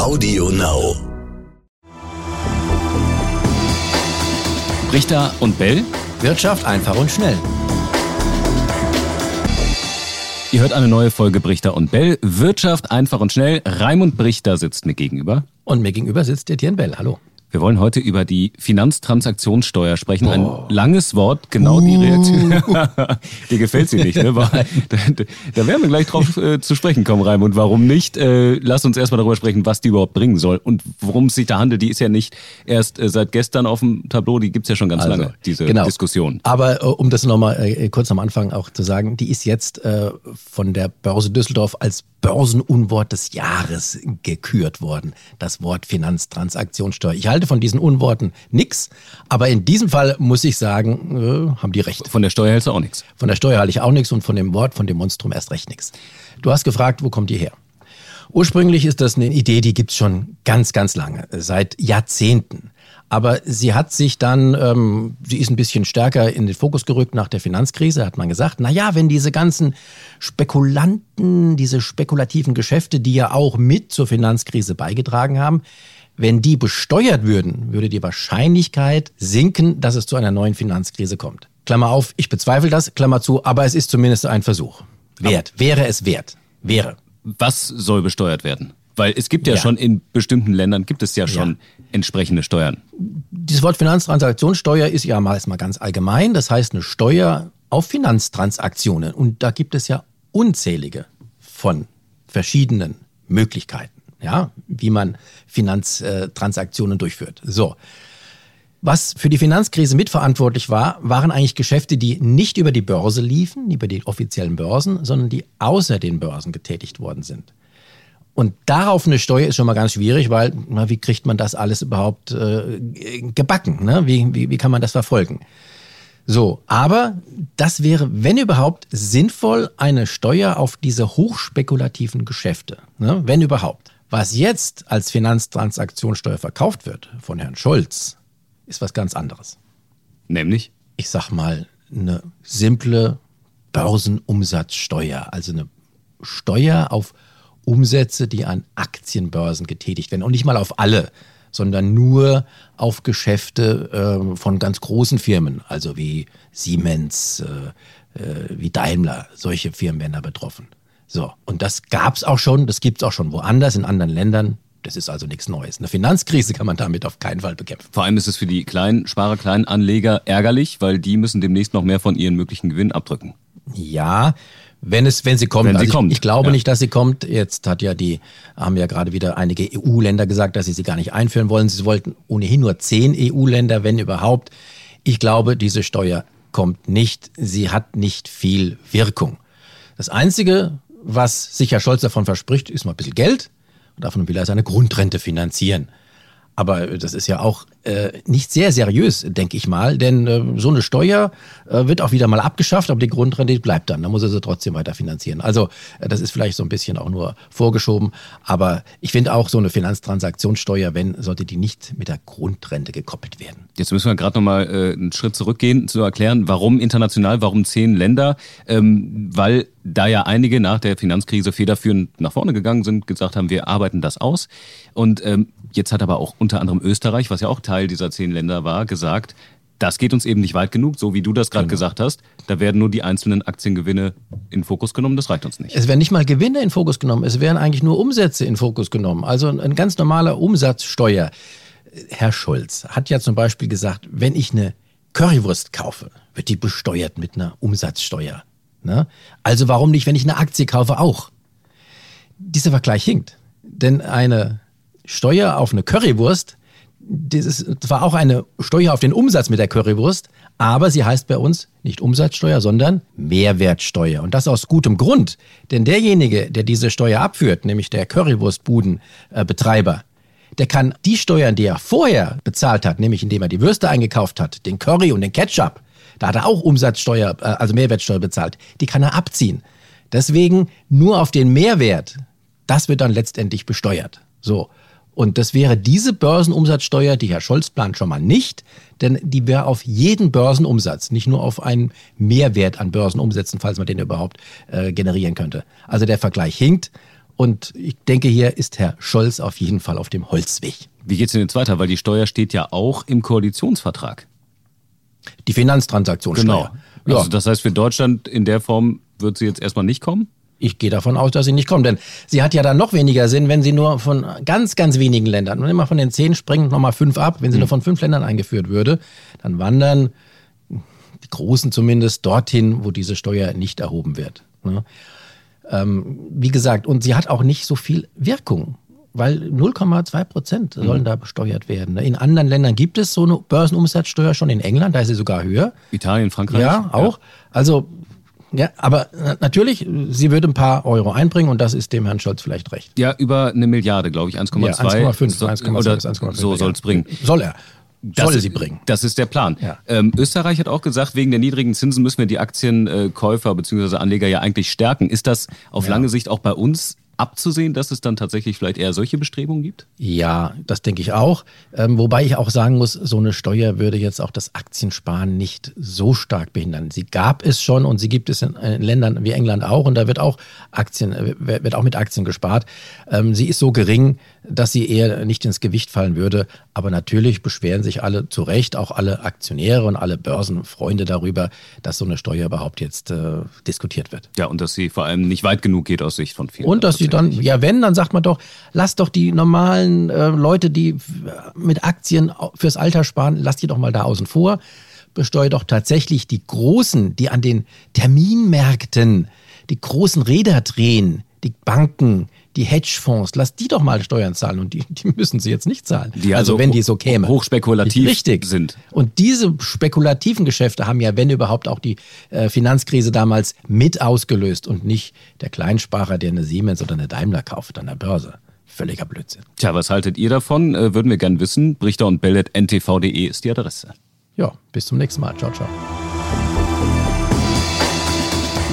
Audio Now. Richter und Bell. Wirtschaft einfach und schnell. Ihr hört eine neue Folge Brichter und Bell. Wirtschaft einfach und schnell. Raimund Brichter sitzt mir gegenüber. Und mir gegenüber sitzt Etienne Bell. Hallo. Wir wollen heute über die Finanztransaktionssteuer sprechen. Ein langes Wort, genau die Reaktion. Dir gefällt sie nicht, ne? Da, da, werden wir gleich drauf äh, zu sprechen kommen, Raimund. Warum nicht? Äh, lass uns erstmal darüber sprechen, was die überhaupt bringen soll und worum es sich da handelt. Die ist ja nicht erst äh, seit gestern auf dem Tableau, die gibt's ja schon ganz Also, lange, diese genau. Diskussion. Aber äh, um das nochmal äh, kurz am Anfang auch zu sagen, die ist jetzt äh, von der Börse Düsseldorf als Börsenunwort des Jahres gekürt worden. Das Wort Finanztransaktionssteuer. Ich halte von diesen Unworten nix, aber in diesem Fall muss ich sagen, äh, haben die recht. Von der Steuer hältst du auch nichts. Von der Steuer halte ich auch nichts und von dem Wort, von dem Monstrum erst recht nichts. Du hast gefragt, wo kommt die her? Ursprünglich ist das eine Idee, die gibt's schon ganz, ganz lange, seit Jahrzehnten. Aber sie hat sich dann, ähm, sie ist ein bisschen stärker in den Fokus gerückt nach der Finanzkrise, hat man gesagt, na ja, wenn diese ganzen Spekulanten, diese spekulativen Geschäfte, die ja auch mit zur Finanzkrise beigetragen haben, wenn die besteuert würden, würde die Wahrscheinlichkeit sinken, dass es zu einer neuen Finanzkrise kommt. Klammer auf, ich bezweifle das, Klammer zu, aber es ist zumindest ein Versuch. Wert, wäre es wert, wäre. Was soll besteuert werden? Weil es gibt ja, Ja. schon in bestimmten Ländern gibt es ja schon entsprechende Steuern. Dieses Wort Finanztransaktionssteuer ist ja mal erstmal ganz allgemein. Das heißt eine Steuer auf Finanztransaktionen. Und da gibt es ja unzählige von verschiedenen Möglichkeiten, ja, wie man Finanztransaktionen durchführt. So. Was für die Finanzkrise mitverantwortlich war, waren eigentlich Geschäfte, die nicht über die Börse liefen, über die offiziellen Börsen, sondern die außer den Börsen getätigt worden sind. Und darauf eine Steuer ist schon mal ganz schwierig, weil na, wie kriegt man das alles überhaupt äh, gebacken? Ne? Wie, wie, wie kann man das verfolgen? So, aber das wäre, wenn überhaupt, sinnvoll, eine Steuer auf diese hochspekulativen Geschäfte. Ne? Wenn überhaupt. Was jetzt als Finanztransaktionssteuer verkauft wird von Herrn Scholz, ist was ganz anderes. Nämlich? Ich sag mal, eine simple Börsenumsatzsteuer, also eine Steuer auf Umsätze, die an Aktienbörsen getätigt werden. Und nicht mal auf alle, sondern nur auf Geschäfte äh, von ganz großen Firmen, also wie Siemens, äh, äh, wie Daimler. Solche Firmen werden da betroffen. So, und das gab's auch schon, das gibt's auch schon woanders, in anderen Ländern. Das ist also nichts Neues. Eine Finanzkrise kann man damit auf keinen Fall bekämpfen. Vor allem ist es für die kleinen Sparer, kleinen Anleger ärgerlich, weil die müssen demnächst noch mehr von ihren möglichen Gewinn abdrücken. Ja, wenn es, wenn sie kommt. Wenn sie also ich, kommt, ich glaube ja. nicht, dass sie kommt. Jetzt hat ja die, haben ja gerade wieder einige EU-Länder gesagt, dass sie sie gar nicht einführen wollen. Sie wollten ohnehin nur zehn EU-Länder, wenn überhaupt. Ich glaube, diese Steuer kommt nicht. Sie hat nicht viel Wirkung. Das Einzige, was sich Herr Scholz davon verspricht, ist mal ein bisschen Geld. Und davon will er seine Grundrente finanzieren. Aber das ist ja auch äh, nicht sehr seriös, denke ich mal, denn äh, so eine Steuer äh, wird auch wieder mal abgeschafft, aber die Grundrente bleibt dann. Da muss er sie trotzdem weiter finanzieren. Also äh, das ist vielleicht so ein bisschen auch nur vorgeschoben, aber ich finde auch so eine Finanztransaktionssteuer, wenn, sollte die nicht mit der Grundrente gekoppelt werden. Jetzt müssen wir gerade nochmal äh, einen Schritt zurückgehen, zu erklären, warum international, warum zehn Länder, ähm, weil da ja einige nach der Finanzkrise federführend nach vorne gegangen sind, gesagt haben, wir arbeiten das aus. Und ähm, jetzt hat aber auch unter anderem Österreich, was ja auch Teil dieser zehn Länder war, gesagt, das geht uns eben nicht weit genug, so wie du das gerade gesagt hast. Da werden nur die einzelnen Aktiengewinne in Fokus genommen, das reicht uns nicht. Es werden nicht mal Gewinne in Fokus genommen, es werden eigentlich nur Umsätze in Fokus genommen. Also ein, ganz normaler Umsatzsteuer. Herr Schulz hat ja zum Beispiel gesagt, wenn ich eine Currywurst kaufe, wird die besteuert mit einer Umsatzsteuer. Ne? Also warum nicht, wenn ich eine Aktie kaufe, auch? Dieser Vergleich hinkt. Denn eine Steuer auf eine Currywurst, das ist zwar auch eine Steuer auf den Umsatz mit der Currywurst, aber sie heißt bei uns nicht Umsatzsteuer, sondern Mehrwertsteuer. Und das aus gutem Grund. Denn derjenige, der diese Steuer abführt, nämlich der Currywurstbudenbetreiber, der kann die Steuern, die er vorher bezahlt hat, nämlich indem er die Würste eingekauft hat, den Curry und den Ketchup, da hat er auch Umsatzsteuer, äh, also Mehrwertsteuer bezahlt, die kann er abziehen. Deswegen nur auf den Mehrwert, das wird dann letztendlich besteuert. So. Und das wäre diese Börsenumsatzsteuer, die Herr Scholz plant, schon mal nicht, denn die wäre auf jeden Börsenumsatz, nicht nur auf einen Mehrwert an Börsenumsätzen, falls man den überhaupt äh, generieren könnte. Also der Vergleich hinkt Und ich denke, hier ist Herr Scholz auf jeden Fall auf dem Holzweg. Wie geht es denn jetzt weiter? Weil die Steuer steht ja auch im Koalitionsvertrag. Die Finanztransaktionssteuer. Genau. Also das heißt, für Deutschland in der Form wird sie jetzt erstmal nicht kommen? Ich gehe davon aus, dass sie nicht kommt, denn sie hat ja dann noch weniger Sinn, wenn sie nur von ganz, ganz wenigen Ländern, und immer von den zehn springen nochmal fünf ab, wenn sie mhm. nur von fünf Ländern eingeführt würde, dann wandern die Großen zumindest dorthin, wo diese Steuer nicht erhoben wird. Ne? Ähm, wie gesagt, und sie hat auch nicht so viel Wirkung weil 0,2 Prozent sollen mhm. da besteuert werden. Ne? In anderen Ländern gibt es so eine Börsenumsatzsteuer schon in England, da ist sie sogar höher. Italien, Frankreich. Ja, auch. Ja. Also, ja, aber natürlich, sie würde ein paar Euro einbringen und das ist dem Herrn Scholz vielleicht recht. Ja, über eine Milliarde, glaube ich, 1,2. Ja, 1,5. So, 1,2 so soll es bringen. Soll er. Das, soll sie bringen. Das ist der Plan. Ja. Ähm, Österreich hat auch gesagt, wegen der niedrigen Zinsen müssen wir die Aktienkäufer bzw. Anleger ja eigentlich stärken. Ist das auf ja. lange Sicht auch bei uns abzusehen, dass es dann tatsächlich vielleicht eher solche Bestrebungen gibt? Ja, das denke ich auch. Ähm, wobei ich auch sagen muss, so eine Steuer würde jetzt auch das Aktiensparen nicht so stark behindern. Sie gab es schon und sie gibt es in, in Ländern wie England auch und da wird auch Aktien, äh, wird auch mit Aktien gespart. Ähm, sie ist so gering, dass sie eher nicht ins Gewicht fallen würde. Aber natürlich beschweren sich alle zu Recht, auch alle Aktionäre und alle Börsenfreunde darüber, dass so eine Steuer überhaupt jetzt äh, diskutiert wird. Ja, und dass sie vor allem nicht weit genug geht aus Sicht von vielen. Und dass sie dann, ja, wenn, dann sagt man doch, lass doch die normalen äh, Leute, die mit Aktien fürs Alter sparen, lass die doch mal da außen vor. Besteuert doch tatsächlich die Großen, die an den Terminmärkten die großen Räder drehen, die Banken, die Hedgefonds, lass die doch mal Steuern zahlen und die, die müssen sie jetzt nicht zahlen. Die also, also wenn die so käme. Hochspekulativ Richtig. sind. Und diese spekulativen Geschäfte haben ja, wenn überhaupt, auch die äh, Finanzkrise damals mit ausgelöst und nicht der Kleinsparer, der eine Siemens oder eine Daimler kauft an der Börse. Völliger Blödsinn. Tja, was haltet ihr davon? Äh, würden wir gern wissen. Brichter und Bellet ntv.de ist die Adresse. Ja, bis zum nächsten Mal. Ciao, ciao.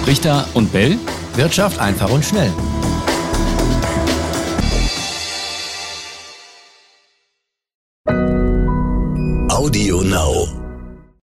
Richter und Bell. Wirtschaft einfach und schnell.